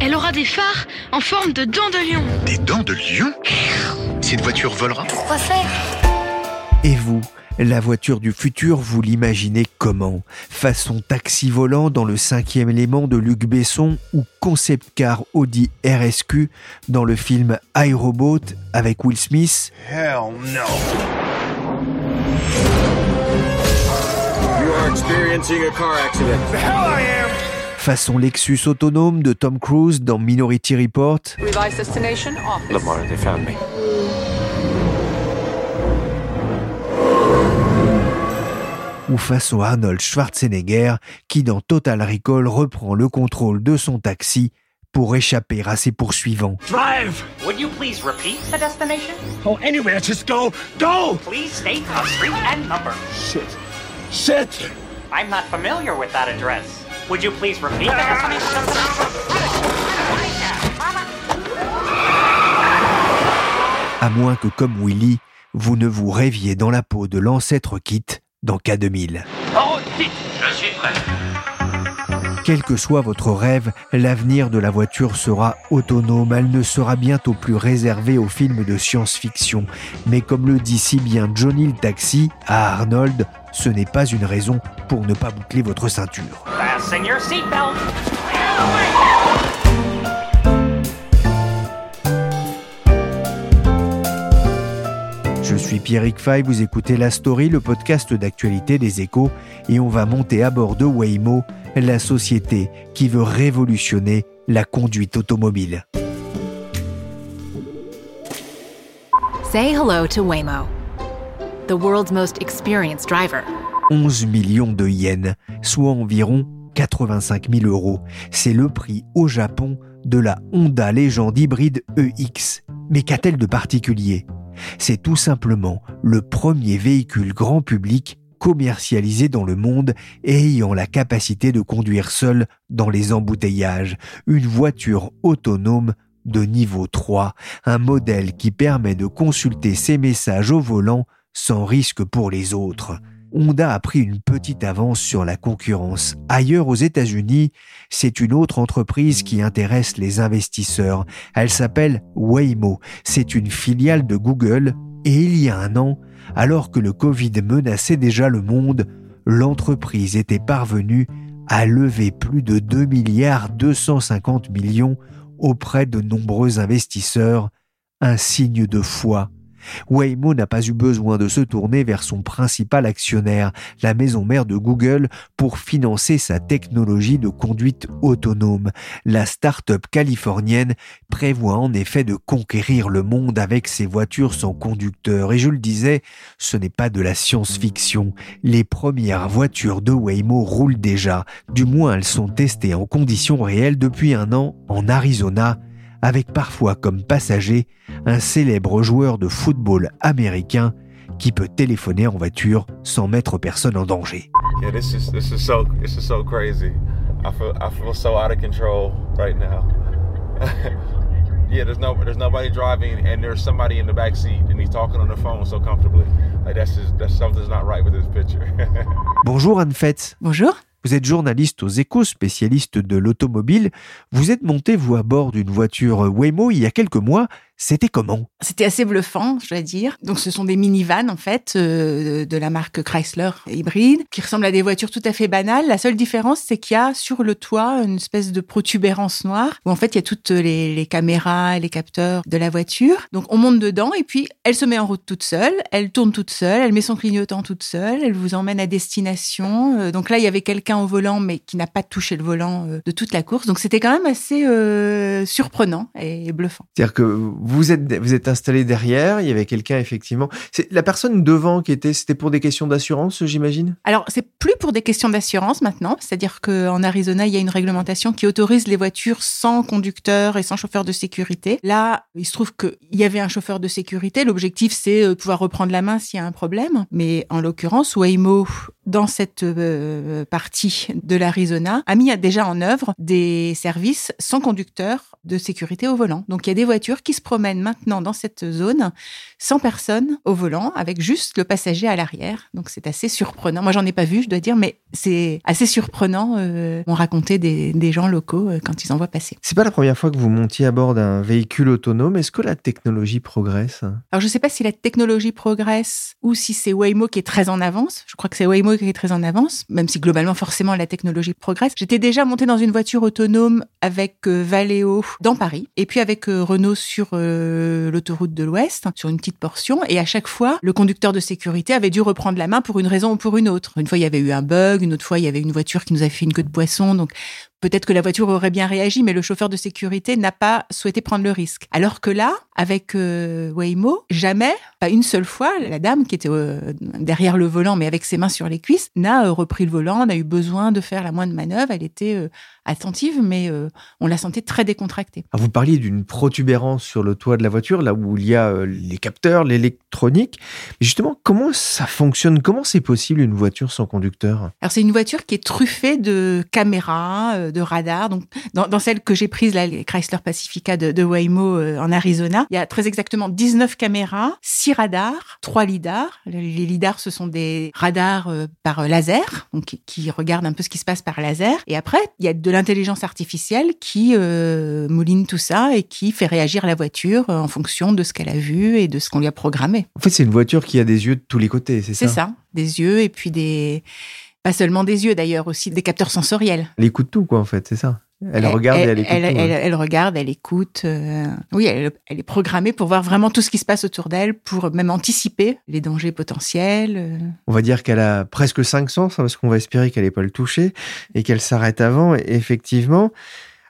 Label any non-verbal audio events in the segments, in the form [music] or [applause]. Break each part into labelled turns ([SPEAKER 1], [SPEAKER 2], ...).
[SPEAKER 1] Elle aura des phares en forme de dents de lion.
[SPEAKER 2] Des dents de lion? Cette voiture volera
[SPEAKER 1] Pourquoi faire
[SPEAKER 3] Et vous la voiture du futur, vous l'imaginez comment? Façon taxi volant dans le cinquième élément de Luc Besson ou concept car Audi RSQ dans le film iRobot avec Will Smith?
[SPEAKER 2] Hell no.
[SPEAKER 4] You are experiencing a car accident.
[SPEAKER 2] The hell I am
[SPEAKER 3] façon Lexus autonome de Tom Cruise dans Minority Report.
[SPEAKER 4] Lamar, they found me.
[SPEAKER 3] Ou face au Arnold Schwarzenegger qui dans Total Recall reprend le contrôle de son taxi pour échapper à ses poursuivants.
[SPEAKER 5] Drive!
[SPEAKER 6] Would you please repeat the destination?
[SPEAKER 5] Oh, anywhere, just go! Go!
[SPEAKER 6] Please state a street and number.
[SPEAKER 5] Shit. Shit!
[SPEAKER 6] I'm not familiar with that address. Would you please repeat the destination?
[SPEAKER 3] À moins que, comme Willy, vous ne vous rêviez dans la peau de l'ancêtre Kit dans K2000.
[SPEAKER 6] Oh, vite, je suis prêt.
[SPEAKER 3] Quel que soit votre rêve, l'avenir de la voiture sera autonome. Elle ne sera bientôt plus réservée aux films de science-fiction. Mais comme le dit si bien Johnny le Taxi à Arnold, ce n'est pas une raison pour ne pas boucler votre ceinture.
[SPEAKER 6] Fasten your seatbelt.
[SPEAKER 3] Suis Pierrick Fay, vous écoutez La Story, le podcast d'actualité des échos, et on va monter à bord de Waymo, la société qui veut révolutionner la conduite automobile.
[SPEAKER 7] Say hello to Waymo, the world's most experienced driver.
[SPEAKER 3] 11 millions de yens, soit environ 85 000 euros. C'est le prix au Japon de la Honda Légende hybride EX. Mais qu'a-t-elle de particulier? C'est tout simplement le premier véhicule grand public commercialisé dans le monde et ayant la capacité de conduire seul dans les embouteillages. Une voiture autonome de niveau 3, un modèle qui permet de consulter ses messages au volant sans risque pour les autres. Honda a pris une petite avance sur la concurrence. Ailleurs aux États-Unis, c'est une autre entreprise qui intéresse les investisseurs. Elle s'appelle Waymo. C'est une filiale de Google et il y a un an, alors que le Covid menaçait déjà le monde, l'entreprise était parvenue à lever plus de 2 milliards 250 millions auprès de nombreux investisseurs, un signe de foi Waymo n'a pas eu besoin de se tourner vers son principal actionnaire, la maison mère de Google, pour financer sa technologie de conduite autonome. La start-up californienne prévoit en effet de conquérir le monde avec ses voitures sans conducteur. Et je le disais, ce n'est pas de la science-fiction. Les premières voitures de Waymo roulent déjà. Du moins, elles sont testées en conditions réelles depuis un an en Arizona avec parfois comme passager un célèbre joueur de football américain qui peut téléphoner en voiture sans mettre personne en danger.
[SPEAKER 8] Yeah, this is this is so this is so crazy. I feel I feel so out of control right now. [laughs] yeah, there's no there's nobody driving and there's somebody in the back seat and he's talking on the phone so comfortably. Like that's just that's something's not right with this picture. [laughs]
[SPEAKER 3] Bonjour Anne Fetz.
[SPEAKER 9] Bonjour.
[SPEAKER 3] Vous êtes journaliste aux échos, spécialiste de l'automobile. Vous êtes monté, vous, à bord d'une voiture Waymo il y a quelques mois. C'était comment?
[SPEAKER 10] C'était assez bluffant, je dois dire. Donc ce sont des minivans en fait euh, de la marque Chrysler hybride qui ressemblent à des voitures tout à fait banales. La seule différence c'est qu'il y a sur le toit une espèce de protubérance noire où en fait il y a toutes les, les caméras et les capteurs de la voiture. Donc on monte dedans et puis elle se met en route toute seule, elle tourne toute seule, elle met son clignotant toute seule, elle vous emmène à destination. Euh, donc là il y avait quelqu'un au volant mais qui n'a pas touché le volant euh, de toute la course. Donc c'était quand même assez euh, surprenant et bluffant.
[SPEAKER 3] C'est-à-dire que vous êtes vous êtes installé derrière, il y avait quelqu'un effectivement. C'est la personne devant qui était, c'était pour des questions d'assurance, j'imagine?
[SPEAKER 10] Alors c'est plus pour des questions d'assurance maintenant, c'est-à-dire qu'en Arizona il y a une réglementation qui autorise les voitures sans conducteur et sans chauffeur de sécurité. Là, il se trouve qu'il y avait un chauffeur de sécurité. L'objectif c'est de pouvoir reprendre la main s'il y a un problème. Mais en l'occurrence, Waymo dans cette euh, partie de l'Arizona, a mis déjà en œuvre des services sans conducteur de sécurité au volant. Donc il y a des voitures qui se promènent maintenant dans cette zone sans personne au volant, avec juste le passager à l'arrière. Donc c'est assez surprenant. Moi j'en ai pas vu, je dois dire, mais c'est assez surprenant. Euh, on racontait des, des, gens locaux euh, quand ils en voient passer.
[SPEAKER 3] C'est pas la première fois que vous montiez à bord d'un véhicule autonome. Est-ce que la technologie progresse?
[SPEAKER 10] Alors je sais pas si la technologie progresse ou si c'est Waymo qui est très en avance. Je crois que c'est Waymo qui est très en avance, même si globalement forcément la technologie progresse. J'étais déjà montée dans une voiture autonome avec euh, Valeo dans Paris et puis avec euh, Renault sur euh, l'autoroute de l'Ouest, sur une petite portion. Et à chaque fois, le conducteur de sécurité avait dû reprendre la main pour une raison ou pour une autre. Une fois, il y avait eu un bug, une autre fois, il y avait une voiture qui nous avait fait une queue de poisson. Donc Peut-être que la voiture aurait bien réagi, mais le chauffeur de sécurité n'a pas souhaité prendre le risque. Alors que là, avec euh, Waymo, jamais, pas une seule fois, la dame qui était euh, derrière le volant, mais avec ses mains sur les cuisses, n'a euh, repris le volant, n'a eu besoin de faire la moindre manœuvre. Elle était euh, attentive, mais euh, on la sentait très décontractée.
[SPEAKER 3] Alors vous parliez d'une protubérance sur le toit de la voiture, là où il y a les capteurs, l'électronique. Justement, comment ça fonctionne? Comment c'est possible une voiture sans conducteur?
[SPEAKER 10] Alors c'est une voiture qui est truffée de caméras de radar. Donc, dans, dans celle que j'ai prise, les Chrysler Pacifica de, de Waymo euh, en Arizona, il y a très exactement 19 caméras, 6 radars, 3 lidars. Les lidars, ce sont des radars euh, par laser, donc qui, qui, regardent un peu ce qui se passe par laser. Et après, il y a de l'intelligence artificielle qui euh, mouline tout ça et qui fait réagir la voiture en fonction de ce qu'elle a vu et de ce qu'on lui a programmé.
[SPEAKER 3] En fait, c'est une voiture qui a des yeux de tous les côtés, c'est ça
[SPEAKER 10] C'est ça, des yeux et puis des pas seulement des yeux d'ailleurs, aussi des capteurs sensoriels.
[SPEAKER 3] Elle écoute tout, quoi, en fait, c'est ça? Elle, elle, regarde
[SPEAKER 10] elle,
[SPEAKER 3] et elle écoute.
[SPEAKER 10] Elle,
[SPEAKER 3] tout,
[SPEAKER 10] elle, regarde, elle écoute. Euh... Oui, elle, est programmée pour voir vraiment tout ce qui se passe autour d'elle, pour même anticiper les dangers potentiels. euh.
[SPEAKER 3] On va dire qu'elle a presque cinq sens, hein, parce qu'on va espérer qu'elle n'ait pas le toucher et qu'elle s'arrête avant. Effectivement.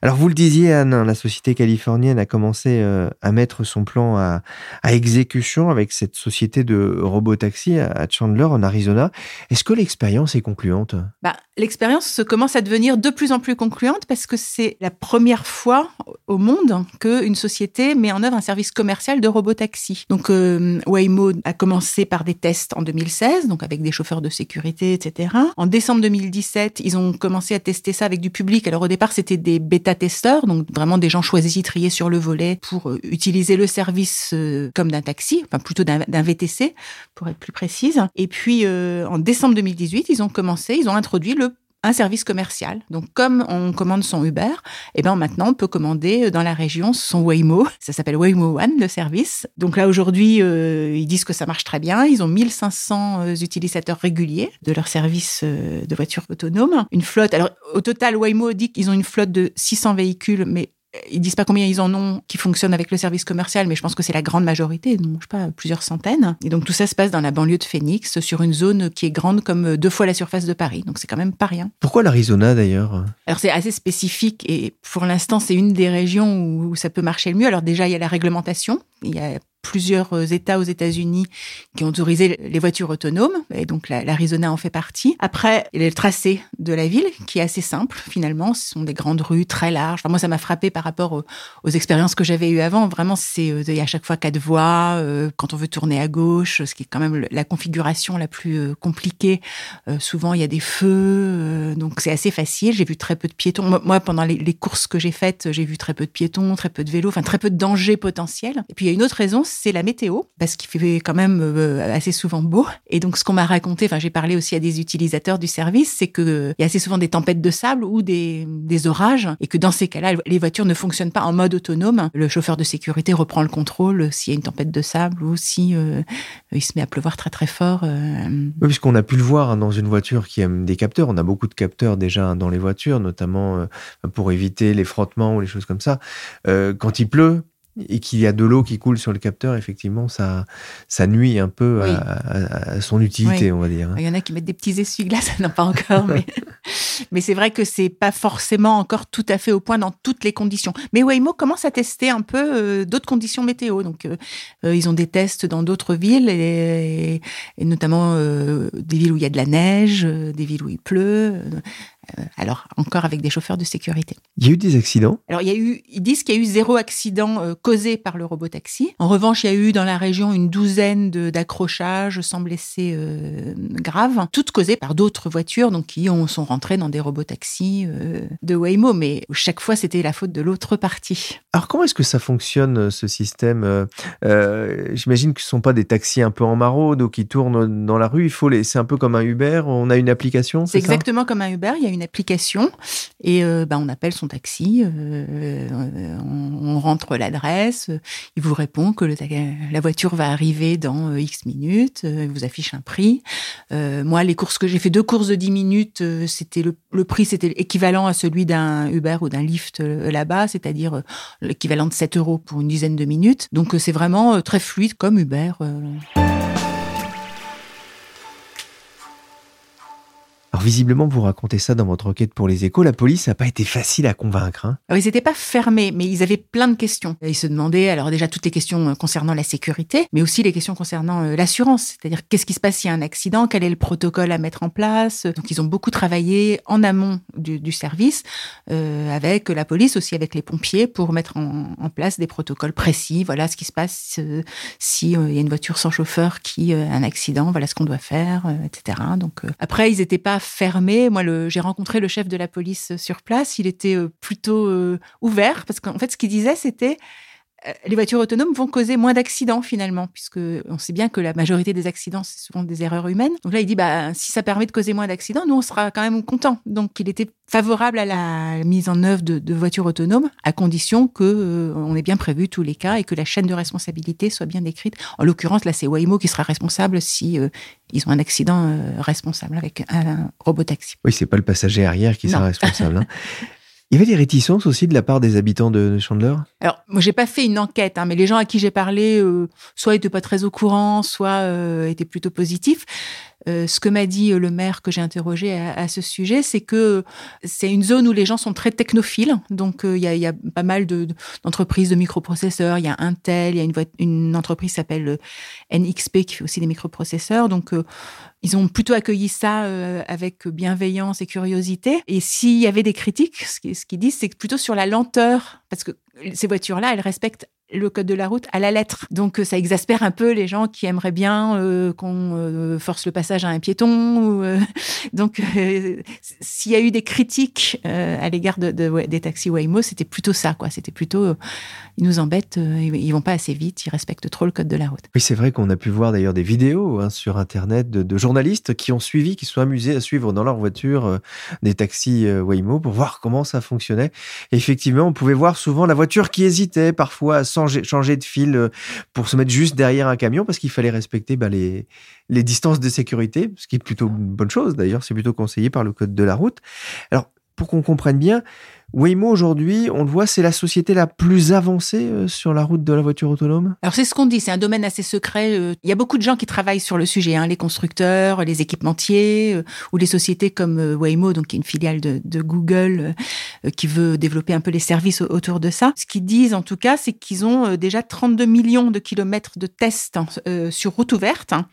[SPEAKER 3] Alors vous le disiez, Anne, hein, la société californienne a commencé euh, à mettre son plan à, à, exécution avec cette société de robotaxi à Chandler, en Arizona. Est-ce que l'expérience est concluante?
[SPEAKER 10] Bah, L'expérience commence à devenir de plus en plus concluante parce que c'est la première fois au monde qu'une société met en œuvre un service commercial de robotaxi. Donc euh, Waymo a commencé par des tests en 2016, donc avec des chauffeurs de sécurité, etc. En décembre 2017, ils ont commencé à tester ça avec du public. Alors au départ, c'était des bêta testeurs, donc vraiment des gens choisis, triés sur le volet pour euh, utiliser le service euh, comme d'un taxi, enfin plutôt d'un VTC, pour être plus précise. Et puis en décembre 2018, ils ont commencé, ils ont introduit le un service commercial. Donc, comme on commande son Uber, eh ben maintenant on peut commander dans la région son Waymo. [laughs] Ça s'appelle Waymo One, le service. Donc là aujourd'hui, euh, ils disent que ça marche très bien. Ils ont 1500 utilisateurs réguliers de leur service euh, de voiture autonome. Une flotte. Alors au total, Waymo dit qu'ils ont une flotte de 600 véhicules, mais ils disent pas combien ils en ont qui fonctionnent avec le service commercial, mais je pense que c'est la grande majorité, donc je sais pas, plusieurs centaines. Et donc tout ça se passe dans la banlieue de Phoenix, sur une zone qui est grande comme deux fois la surface de Paris. Donc c'est quand même pas rien.
[SPEAKER 3] Pourquoi l'Arizona d'ailleurs?
[SPEAKER 10] Alors c'est assez spécifique et pour l'instant c'est une des régions où ça peut marcher le mieux. Alors déjà il y a la réglementation, il y a plusieurs États aux États-Unis qui ont autorisé les voitures autonomes, et donc l'Arizona en fait partie. Après, il y a le tracé de la ville qui est assez simple finalement. Ce sont des grandes rues très larges. Enfin, moi, ça m'a frappé par rapport aux, expériences que j'avais eues avant. Vraiment, c'est a à chaque fois quatre voies. Euh, quand on veut tourner à gauche, ce qui est quand même la configuration la plus euh, compliquée. Euh, souvent, il y a des feux, euh, donc c'est assez facile. J'ai vu très peu de piétons. Moi, pendant les courses que j'ai faites, j'ai vu très peu de piétons, très peu de vélos, enfin très peu de dangers potentiels. Et puis il y a une autre raison, c'est la météo, parce qu'il fait quand même euh, assez souvent beau. Et donc, ce qu'on m'a raconté, enfin, j'ai parlé aussi à des utilisateurs du service, c'est que euh, y a assez souvent des tempêtes de sable ou des, orages, et que dans ces cas-là, les voitures ne fonctionnent pas en mode autonome. Le chauffeur de sécurité reprend le contrôle s'il y a une tempête de sable ou si euh, il se met à pleuvoir très très fort.
[SPEAKER 11] Oui, puisqu'on a pu le voir hein, dans une voiture qui aime des capteurs. On a beaucoup de capteurs déjà dans les voitures, notamment pour éviter les frottements ou les choses comme ça. Quand il pleut et qu'il y a de l'eau qui coule sur le capteur, effectivement, ça, ça nuit un peu
[SPEAKER 10] Oui.
[SPEAKER 11] à, à- à son utilité,
[SPEAKER 10] Oui.
[SPEAKER 11] on va dire. hein.
[SPEAKER 10] Il y en a qui mettent des petits essuie-glaces, [laughs] non pas encore, mais, [laughs] mais c'est vrai que c'est pas forcément encore tout à fait au point dans toutes les conditions. Mais Waymo commence à tester un peu euh, d'autres conditions météo. Donc, euh, euh, ils ont des tests dans d'autres villes, et, et notamment euh, des villes où il y a de la neige, des villes où il pleut. Euh, alors, encore avec des chauffeurs de sécurité.
[SPEAKER 11] Il y a eu des accidents.
[SPEAKER 10] Alors, il y a eu, ils disent qu'il y a eu zéro accident euh, causé par le robotaxi. En revanche, il y a eu dans la région une douzaine d'accrochages sans blessés euh, graves, toutes causées par d'autres voitures, donc qui ont, sont rentrées dans des robotaxis euh, de Waymo. Mais chaque fois, c'était la faute de l'autre partie.
[SPEAKER 11] Alors, comment est-ce que ça fonctionne, ce système J'imagine que ce ne sont pas des taxis un peu en maraude ou qui tournent dans la rue. Il faut les... C'est un peu comme un Uber. On a une application,
[SPEAKER 10] C'est exactement comme un Uber. Il y a une application et euh, bah, on appelle son taxi, euh, euh, on, rentre l'adresse, il vous répond que la voiture va arriver dans X minutes, il vous affiche un prix. Moi, les courses que j'ai fait, deux courses de 10 minutes, c'était le, le prix, c'était équivalent à celui d'un Uber ou d'un Lyft là-bas, c'est-à-dire l'équivalent de 7 euros pour une dizaine de minutes. Donc c'est vraiment très fluide comme Uber.
[SPEAKER 11] Alors, visiblement, vous racontez ça dans votre enquête pour les échos. La police n'a pas été facile à convaincre. hein.
[SPEAKER 10] Alors, ils n'étaient pas fermés, mais ils avaient plein de questions. Ils se demandaient, alors déjà, toutes les questions euh, concernant la sécurité, mais aussi les questions concernant euh, l'assurance. C'est-à-dire, qu'est-ce qui se passe s'il y a un accident? Quel est le protocole à mettre en place? Donc, ils ont beaucoup travaillé en amont du, service, euh, avec la police, aussi avec les pompiers, pour mettre en, place des protocoles précis. Voilà ce qui se passe euh, si il y a une voiture sans chauffeur qui a un accident, voilà ce qu'on doit faire, etc. Donc, après, ils n'étaient pas fermés. Moi, j'ai rencontré le chef de la police sur place. Il était euh, plutôt euh, ouvert parce qu'en fait, ce qu'il disait, c'était les voitures autonomes vont causer moins d'accidents finalement, puisque on sait bien que la majorité des accidents, c'est souvent des erreurs humaines. Donc là, il dit, bah, si ça permet de causer moins d'accidents, nous, on sera quand même contents. Donc, il était favorable à la mise en œuvre de, de voitures autonomes, à condition que euh, on ait bien prévu tous les cas et que la chaîne de responsabilité soit bien décrite. En l'occurrence, là, c'est Waymo qui sera responsable si euh, ils ont un accident euh, responsable avec un robotaxi.
[SPEAKER 11] Oui, c'est pas le passager arrière qui sera responsable. hein. [laughs] Il y avait des réticences aussi de la part des habitants de Chandler?
[SPEAKER 10] Alors, moi, j'ai pas fait une enquête, hein, mais les gens à qui j'ai parlé, euh, soit étaient pas très au courant, soit euh, étaient plutôt positifs. Euh, ce que m'a dit euh, le maire que j'ai interrogé à, ce sujet, c'est que c'est une zone où les gens sont très technophiles. Donc, euh, il y, a, pas mal de- de- d'entreprises de, microprocesseurs. Il y a Intel, il y a une, une entreprise qui s'appelle NXP qui fait aussi des microprocesseurs. Donc, ils ont plutôt accueilli ça avec bienveillance et curiosité. Et s'il y avait des critiques, ce qui- ce qu'ils disent, c'est plutôt sur la lenteur, parce que ces voitures-là, elles respectent le code de la route à la lettre. Donc euh, ça exaspère un peu les gens qui aimeraient bien euh, qu'on euh, force le passage à un piéton. [laughs] donc s'il y a eu des critiques à l'égard des taxis Waymo, c'était plutôt ça, quoi. C'était plutôt ils nous embêtent, ils, vont pas assez vite, ils respectent trop le code de la route.
[SPEAKER 11] Oui, c'est vrai qu'on a pu voir d'ailleurs des vidéos hein, sur Internet de, journalistes qui ont suivi, qui sont amusés à suivre dans leur voiture des taxis Waymo pour voir comment ça fonctionnait. Effectivement, on pouvait voir souvent la voiture qui hésitait parfois à changer, de fil euh, pour se mettre juste derrière un camion parce qu'il fallait respecter bah, les, les distances de sécurité, ce qui est plutôt une bonne chose d'ailleurs, c'est plutôt conseillé par le code de la route. Alors, pour qu'on comprenne bien, Waymo aujourd'hui, on le voit, c'est la société la plus avancée euh, sur la route de la voiture autonome
[SPEAKER 10] Alors c'est ce qu'on dit, c'est un domaine assez secret. euh, Il y a beaucoup de gens qui travaillent sur le sujet, hein, les constructeurs, les équipementiers, euh, ou les sociétés comme Waymo, donc qui est une filiale de, Google, qui veut développer un peu les services au- autour de ça. Ce qu'ils disent en tout cas, c'est qu'ils ont déjà 32 millions de kilomètres de tests hein, sur route ouverte hein,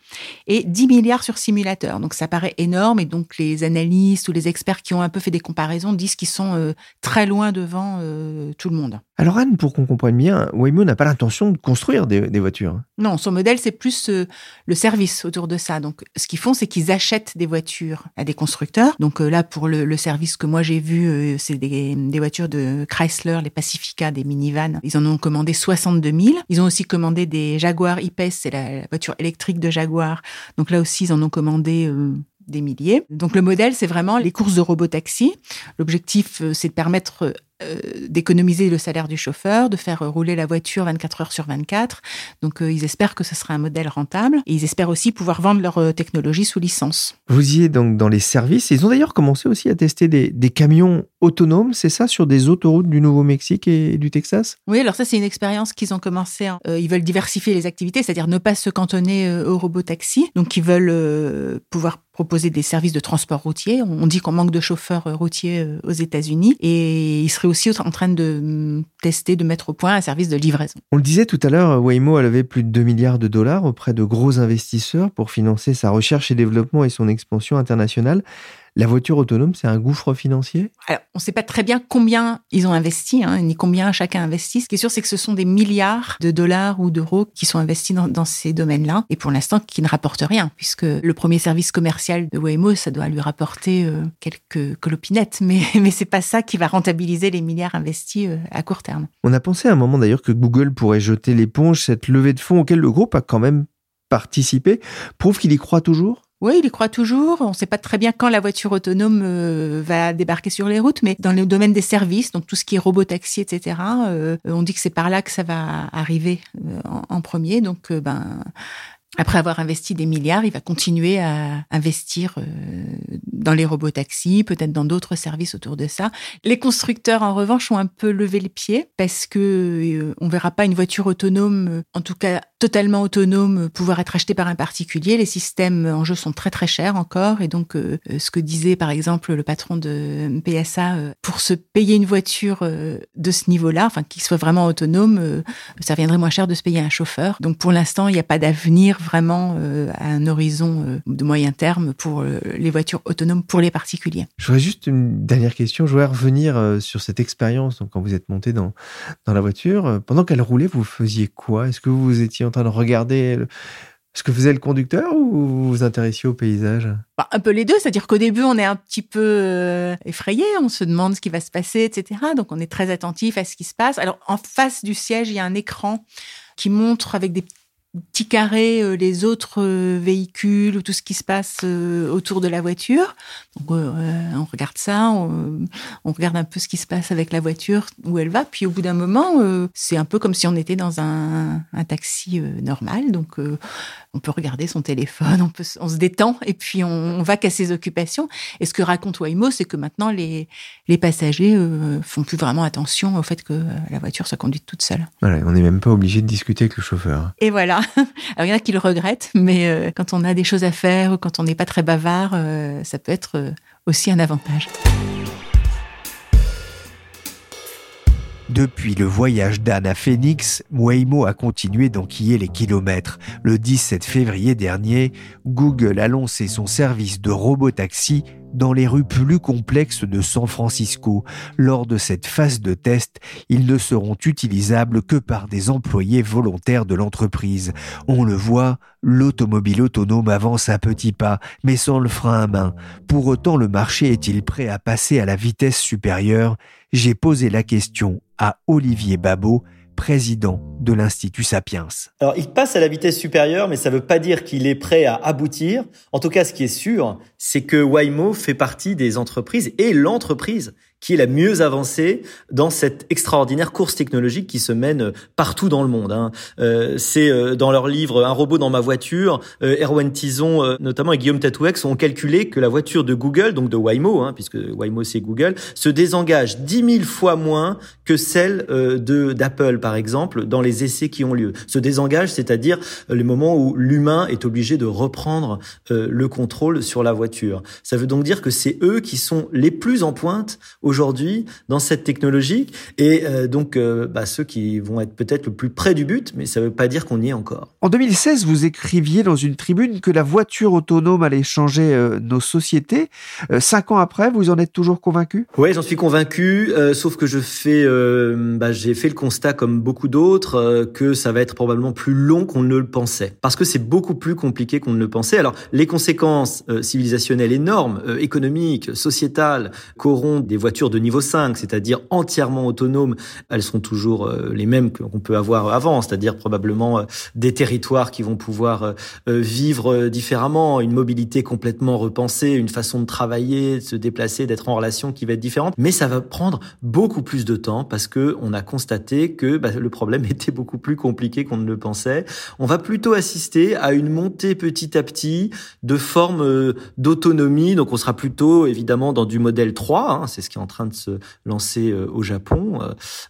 [SPEAKER 10] et 10 milliards sur simulateur. Donc ça paraît énorme et donc les analystes ou les experts qui ont un peu fait des comparaisons disent qu'ils sont euh, très loin devant euh, tout le monde.
[SPEAKER 11] Alors Anne, pour qu'on comprenne bien, Waymo n'a pas l'intention de construire des, des voitures.
[SPEAKER 10] Non, son modèle, c'est plus euh, le service autour de ça. Donc, ce qu'ils font, c'est qu'ils achètent des voitures à des constructeurs. Donc euh, là, pour le, le service que moi j'ai vu, c'est des, des voitures de Chrysler, les Pacifica, des minivans. Ils en ont commandé 62 000. Ils ont aussi commandé des Jaguar E-Pace, c'est la, la voiture électrique de Jaguar. Donc là aussi, ils en ont commandé des milliers. Donc le modèle, c'est vraiment les courses de robotaxi. L'objectif, euh, c'est de permettre euh, d'économiser le salaire du chauffeur, de faire rouler la voiture 24 heures sur 24. Donc euh, ils espèrent que ce sera un modèle rentable et ils espèrent aussi pouvoir vendre leur euh, technologie sous licence.
[SPEAKER 3] Vous y êtes donc dans les services. Ils ont d'ailleurs commencé aussi à tester des, des camions autonomes, c'est ça, sur des autoroutes du Nouveau-Mexique et du Texas?
[SPEAKER 10] Oui, alors ça c'est une expérience qu'ils ont commencé. Hein. Ils veulent diversifier les activités, c'est-à-dire ne pas se cantonner au robotaxi. Donc ils veulent pouvoir proposer des services de transport routier. On dit qu'on manque de chauffeurs routiers aux États-Unis et ils seraient aussi en train de mm, tester, de mettre au point un service de livraison.
[SPEAKER 3] On le disait tout à l'heure, Waymo a levé plus de 2 milliards de dollars auprès de gros investisseurs pour financer sa recherche et développement et son expansion internationale. La voiture autonome, c'est un gouffre financier?
[SPEAKER 10] Alors, on ne sait pas très bien combien ils ont investi, hein, ni combien chacun investit. Ce qui est sûr, c'est que ce sont des milliards de dollars ou d'euros qui sont investis dans, dans ces domaines-là, et pour l'instant, qui ne rapportent rien, puisque le premier service commercial de Waymo, ça doit lui rapporter euh, quelques clopinettes, mais, [laughs] mais c'est pas ça qui va rentabiliser les milliards investis euh, à court terme.
[SPEAKER 3] On a pensé à un moment d'ailleurs que Google pourrait jeter l'éponge, cette levée de fonds auquel le groupe a quand même participé, prouve qu'il y croit toujours?
[SPEAKER 10] Oui, il y croit toujours. On ne sait pas très bien quand la voiture autonome euh, va débarquer sur les routes, mais dans le domaine des services, donc tout ce qui est robotaxi, etc., euh, on dit que c'est par là que ça va arriver euh, en, premier. Donc, ben, après avoir investi des milliards, il va continuer à investir dans les robotaxis, peut-être dans d'autres services autour de ça. Les constructeurs, en revanche, ont un peu levé le pied parce que on verra pas une voiture autonome, en tout cas totalement autonome, pouvoir être achetée par un particulier. Les systèmes en jeu sont très très chers encore, et donc ce que disait par exemple le patron de PSA, pour se payer une voiture de ce niveau-là, enfin qui soit vraiment autonome, ça viendrait moins cher de se payer un chauffeur. Donc pour l'instant, il n'y a pas d'avenir vraiment euh, à un horizon euh, de moyen terme pour euh, les voitures autonomes pour les particuliers.
[SPEAKER 3] Je voudrais juste une dernière question. Je voudrais revenir sur cette expérience. Donc, quand vous êtes monté dans, dans la voiture, pendant qu'elle roulait, vous faisiez quoi? Est-ce que vous étiez en train de regarder ce que faisait le conducteur ou vous vous intéressiez au paysage?
[SPEAKER 10] Bah, Un peu les deux, c'est-à-dire qu'au début, on est un petit peu euh, effrayé, on se demande ce qui va se passer, etc. Donc, on est très attentif à ce qui se passe. Alors, en face du siège, il y a un écran qui montre avec des petit carré euh, les autres euh, véhicules ou tout ce qui se passe euh, autour de la voiture. Donc, on regarde ça, on, on, regarde un peu ce qui se passe avec la voiture, où elle va. Puis au bout d'un moment, c'est un peu comme si on était dans un, un taxi normal. Donc on peut regarder son téléphone, on, peut, on se détend et puis on, on, va qu'à ses occupations. Et ce que raconte Waymo, c'est que maintenant les, les passagers font plus vraiment attention au fait que la voiture soit conduite toute seule.
[SPEAKER 3] Voilà, on n'est même pas obligé de discuter avec le chauffeur.
[SPEAKER 10] Et voilà. [laughs] Alors il y en a qui le regrettent, mais euh, quand on a des choses à faire ou quand on n'est pas très bavard, euh, ça peut être euh, aussi un avantage.
[SPEAKER 3] Depuis le voyage d'Anne à Phoenix, Waymo a continué d'enquiller les kilomètres. Le 17 février dernier, Google a lancé son service de robotaxi dans les rues plus complexes de San Francisco. Lors de cette phase de test, ils ne seront utilisables que par des employés volontaires de l'entreprise. On le voit, l'automobile autonome avance à petits pas, mais sans le frein à main. Pour autant, le marché est-il prêt à passer à la vitesse supérieure? J'ai posé la question à Olivier Babot, président de l'Institut Sapiens.
[SPEAKER 12] Alors, il passe à la vitesse supérieure, mais ça ne veut pas dire qu'il est prêt à aboutir. En tout cas, ce qui est sûr, c'est que Waymo fait partie des entreprises et l'entreprise qui est la mieux avancée dans cette extraordinaire course technologique qui se mène partout dans le monde. Hein. Euh, c'est euh, dans leur livre Un robot dans ma voiture, euh, Erwan Tison euh, notamment et Guillaume Tatouex ont calculé que la voiture de Google, donc de Waymo, hein, puisque Waymo c'est Google, se désengage dix mille fois moins que celle euh, de d'Apple par exemple dans les essais qui ont lieu. Se désengage, c'est-à-dire le moment où l'humain est obligé de reprendre le contrôle sur la voiture. Ça veut donc dire que c'est eux qui sont les plus en pointe aujourd'hui dans cette technologie et euh, donc euh, bah, ceux qui vont être peut-être le plus près du but, mais ça ne veut pas dire qu'on y est encore.
[SPEAKER 3] En 2016, vous écriviez dans une tribune que la voiture autonome allait changer euh, nos sociétés. cinq ans après, vous en êtes toujours convaincu?
[SPEAKER 12] Oui, j'en suis convaincu, sauf que je fais euh, bah, j'ai fait le constat, comme beaucoup d'autres, euh, que ça va être probablement plus long qu'on ne le pensait. Parce que c'est beaucoup plus compliqué qu'on ne le pensait. Alors, les conséquences euh, civilisationnelles énormes, économiques, sociétales, qu'auront des voitures de niveau 5, c'est-à-dire entièrement autonomes, elles sont toujours les mêmes qu'on peut avoir avant, c'est-à-dire probablement des territoires qui vont pouvoir vivre différemment, une mobilité complètement repensée, une façon de travailler, de se déplacer, d'être en relation qui va être différente. Mais ça va prendre beaucoup plus de temps parce que on a constaté que bah, le problème [laughs] était beaucoup plus compliqué qu'on ne le pensait. On va plutôt assister à une montée petit à petit de formes euh, d'autonomie. Donc on sera plutôt évidemment dans du modèle 3, hein, c'est ce qui est en train de se lancer euh, au Japon,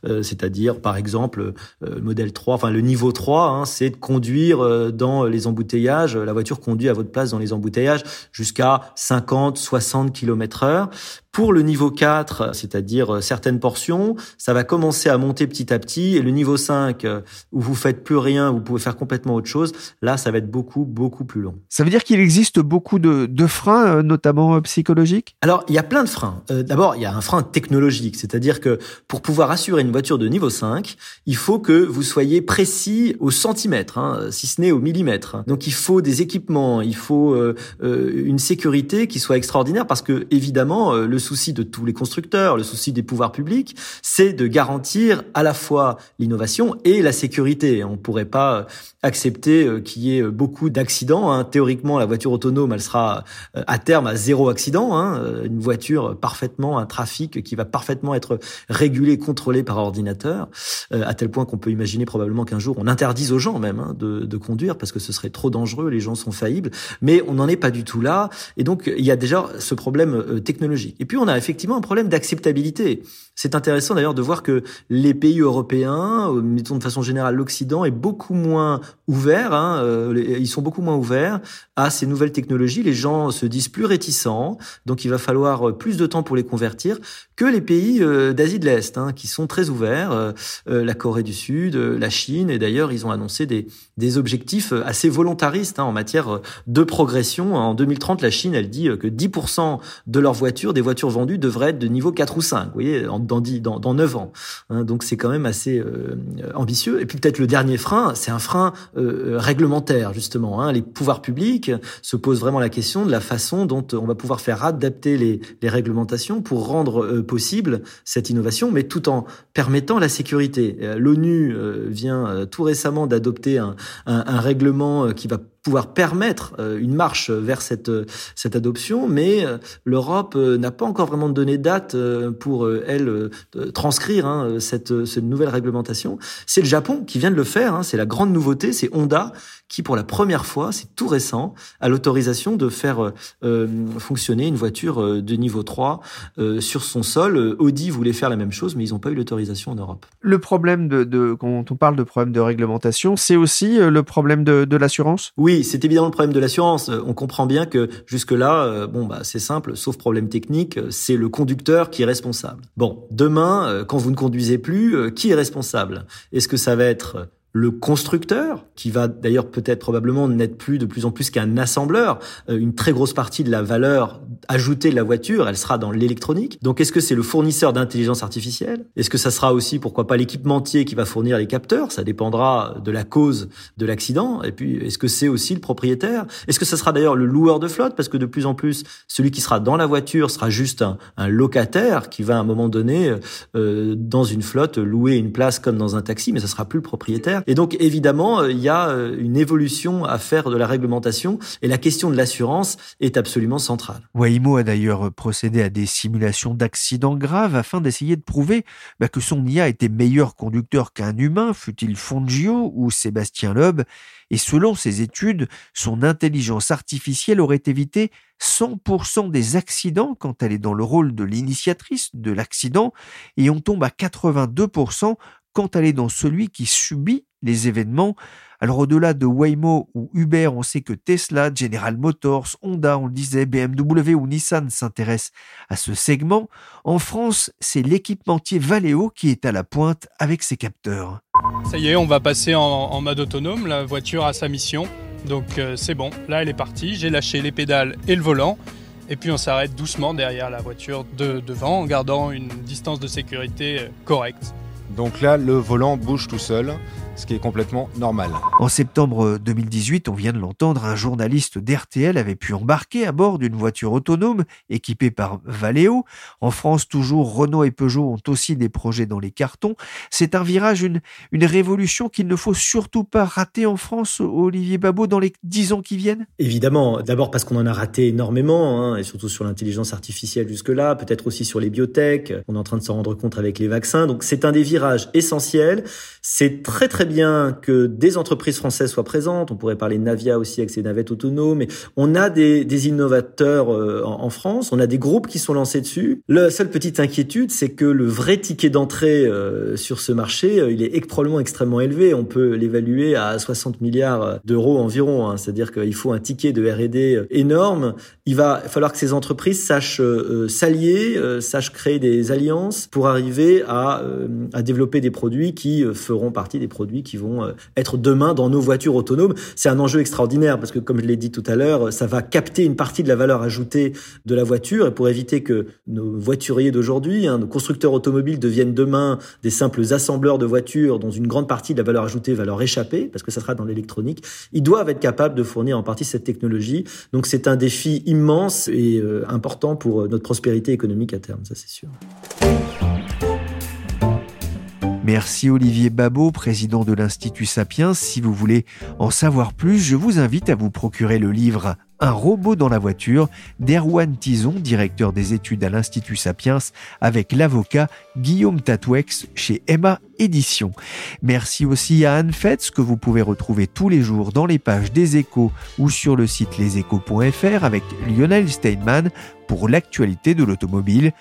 [SPEAKER 12] euh, c'est-à-dire par exemple le modèle 3, enfin le niveau 3, hein, c'est de conduire dans les embouteillages, la voiture conduit à votre place dans les embouteillages jusqu'à 50, 60 km heure. Pour le niveau 4, c'est-à-dire euh, certaines portions, ça va commencer à monter petit à petit. Et le niveau 5, euh, où vous faites plus rien, vous pouvez faire complètement autre chose, là, ça va être beaucoup, beaucoup plus long.
[SPEAKER 3] Ça veut dire qu'il existe beaucoup de, de freins, euh, notamment psychologiques?
[SPEAKER 12] Alors, il y a plein de freins. D'abord, il y a un frein technologique, c'est-à-dire que pour pouvoir assurer une voiture de niveau 5, il faut que vous soyez précis au centimètre, hein, si ce n'est au millimètre. Donc, il faut des équipements, il faut une sécurité qui soit extraordinaire parce que, évidemment, le souci de tous les constructeurs, le souci des pouvoirs publics, c'est de garantir à la fois l'innovation et la sécurité. On ne pourrait pas accepter euh, qu'il y ait beaucoup d'accidents. Hein. Théoriquement, la voiture autonome, elle sera euh, à terme à zéro accident. Hein. Euh, une voiture parfaitement, un trafic qui va parfaitement être régulé, contrôlé par ordinateur, à tel point qu'on peut imaginer probablement qu'un jour on interdise aux gens même hein, de, de, conduire parce que ce serait trop dangereux, les gens sont faillibles. Mais on n'en est pas du tout là. Et donc, il y a déjà ce problème technologique. Et puis, on a effectivement un problème d'acceptabilité. C'est intéressant d'ailleurs de voir que les pays européens, euh, mettons de façon générale l'Occident, est beaucoup moins ouvert. Hein, euh, ils sont beaucoup moins ouverts à ces nouvelles technologies. Les gens se disent plus réticents, donc il va falloir euh, plus de temps pour les convertir que les pays d'Asie de l'Est, hein, qui sont très ouverts. la Corée du Sud, la Chine, et d'ailleurs ils ont annoncé des, des objectifs assez volontaristes hein, en matière de progression. En 2030, la Chine, elle dit que 10% de leurs voitures, des voitures vendues, devraient être de niveau 4 ou 5. Vous voyez, dans, dans, dans 9 ans. Hein, donc c'est quand même assez euh, ambitieux. Et puis peut-être le dernier frein, c'est un frein euh, euh, réglementaire justement. Hein. Les pouvoirs publics se posent vraiment la question de la façon dont on va pouvoir faire adapter les, réglementations pour rendre possible cette innovation, mais tout en permettant la sécurité. L'ONU vient tout récemment d'adopter un règlement qui va pouvoir permettre euh, une marche vers cette cette adoption, mais euh, l'Europe euh, n'a pas encore vraiment donné date pour elle transcrire hein, cette, cette nouvelle réglementation. C'est le Japon qui vient de le faire. Hein, c'est la grande nouveauté. C'est Honda qui, pour la première fois, c'est tout récent, a l'autorisation de faire fonctionner une voiture de niveau 3 sur son sol. Audi voulait faire la même chose, mais ils n'ont pas eu l'autorisation en Europe.
[SPEAKER 3] Le problème de, de, quand on parle de problème de réglementation, c'est aussi le problème de, de l'assurance?
[SPEAKER 12] Oui, c'est évidemment le problème de l'assurance. On comprend bien que jusque-là, euh, bon, bah, c'est simple, sauf problème technique, c'est le conducteur qui est responsable. Bon, demain, euh, quand vous ne conduisez plus, euh, qui est responsable? Est-ce que ça va être le constructeur, qui va d'ailleurs peut-être probablement n'être plus de plus en plus qu'un assembleur. Euh, une très grosse partie de la valeur ajoutée de la voiture, elle sera dans l'électronique. Donc est-ce que c'est le fournisseur d'intelligence artificielle? Est-ce que ça sera aussi, pourquoi pas, l'équipementier qui va fournir les capteurs? Ça dépendra de la cause de l'accident. Et puis, est-ce que c'est aussi le propriétaire? Est-ce que ça sera d'ailleurs le loueur de flotte? Parce que de plus en plus, celui qui sera dans la voiture sera juste un, locataire qui va à un moment donné, euh, dans une flotte, louer une place comme dans un taxi, mais ça sera plus le propriétaire. Et donc évidemment, euh, il y a euh, une évolution à faire de la réglementation et la question de l'assurance est absolument centrale.
[SPEAKER 3] Waymo a d'ailleurs procédé à des simulations d'accidents graves afin d'essayer de prouver bah, que son IA était meilleur conducteur qu'un humain, fut-il Fongio ou Sébastien Loeb. Et selon ces études, son intelligence artificielle aurait évité 100% des accidents quand elle est dans le rôle de l'initiatrice de l'accident et on tombe à 82% quand elle est dans celui qui subit les événements. Alors au-delà de Waymo ou Uber, on sait que Tesla, General Motors, Honda, on le disait, BMW ou Nissan s'intéressent à ce segment. En France, c'est l'équipementier Valeo qui est à la pointe avec ses capteurs.
[SPEAKER 13] Ça y est, on va passer en, mode autonome, la voiture a sa mission. Donc euh, c'est bon, là elle est partie, j'ai lâché les pédales et le volant Et puis on s'arrête doucement derrière la voiture de devant en gardant une distance de sécurité euh, correcte.
[SPEAKER 14] Donc là, le volant bouge tout seul ce qui est complètement normal.
[SPEAKER 3] En septembre 2018, on vient de l'entendre, un journaliste d'RTL avait pu embarquer à bord d'une voiture autonome équipée par Valeo. En France, toujours, Renault et Peugeot ont aussi des projets dans les cartons. C'est un virage, une, une révolution qu'il ne faut surtout pas rater en France, Olivier Babot, dans les dix ans qui viennent?
[SPEAKER 12] Évidemment, d'abord parce qu'on en a raté énormément, hein, et surtout sur l'intelligence artificielle jusque-là, peut-être aussi sur les biotech, on est en train de s'en rendre compte avec les vaccins. Donc c'est un des virages essentiels. C'est très très bien que des entreprises françaises soient présentes. On pourrait parler de Navia aussi avec ses navettes autonomes. Mais on a des, des innovateurs euh, en, France. On a des groupes qui sont lancés dessus. La seule petite inquiétude, c'est que le vrai ticket d'entrée euh, sur ce marché, euh, il est probablement extrêmement élevé. On peut l'évaluer à 60 milliards d'euros environ. Hein. C'est-à-dire qu'il faut un ticket de R&D énorme. Il va falloir que ces entreprises sachent s'allier, sachent créer des alliances pour arriver à, développer des produits qui feront partie des produits qui vont euh, être demain dans nos voitures autonomes. C'est un enjeu extraordinaire parce que, comme je l'ai dit tout à l'heure, ça va capter une partie de la valeur ajoutée de la voiture et pour éviter que nos voituriers d'aujourd'hui, hein, nos constructeurs automobiles deviennent demain des simples assembleurs de voitures dont une grande partie de la valeur ajoutée va leur échapper parce que ça sera dans l'électronique, ils doivent être capables de fournir en partie cette technologie. Donc c'est un défi immense et euh, important pour euh, notre prospérité économique à terme, ça c'est sûr.
[SPEAKER 3] Merci Olivier Babot, président de l'Institut Sapiens. Si vous voulez en savoir plus, je vous invite à vous procurer le livre un robot dans la voiture d'Erwan Tison, directeur des études à l'Institut Sapiens, avec l'avocat Guillaume Tatouex chez Emma Éditions. Merci aussi à Anne Fetz, que vous pouvez retrouver tous les jours dans les pages des échos ou sur le site leséchos.fr avec Lionel Steinman pour l'actualité de l'automobile.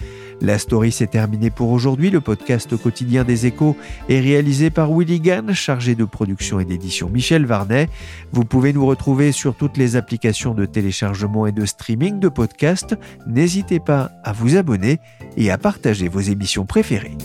[SPEAKER 3] La story s'est terminée pour aujourd'hui. Le podcast quotidien des échos est réalisé par Willy chargé de production et d'édition Michel Varnet. Vous pouvez nous retrouver sur toutes les applications de téléchargement et de streaming de podcasts. N'hésitez pas à vous abonner et à partager vos émissions préférées.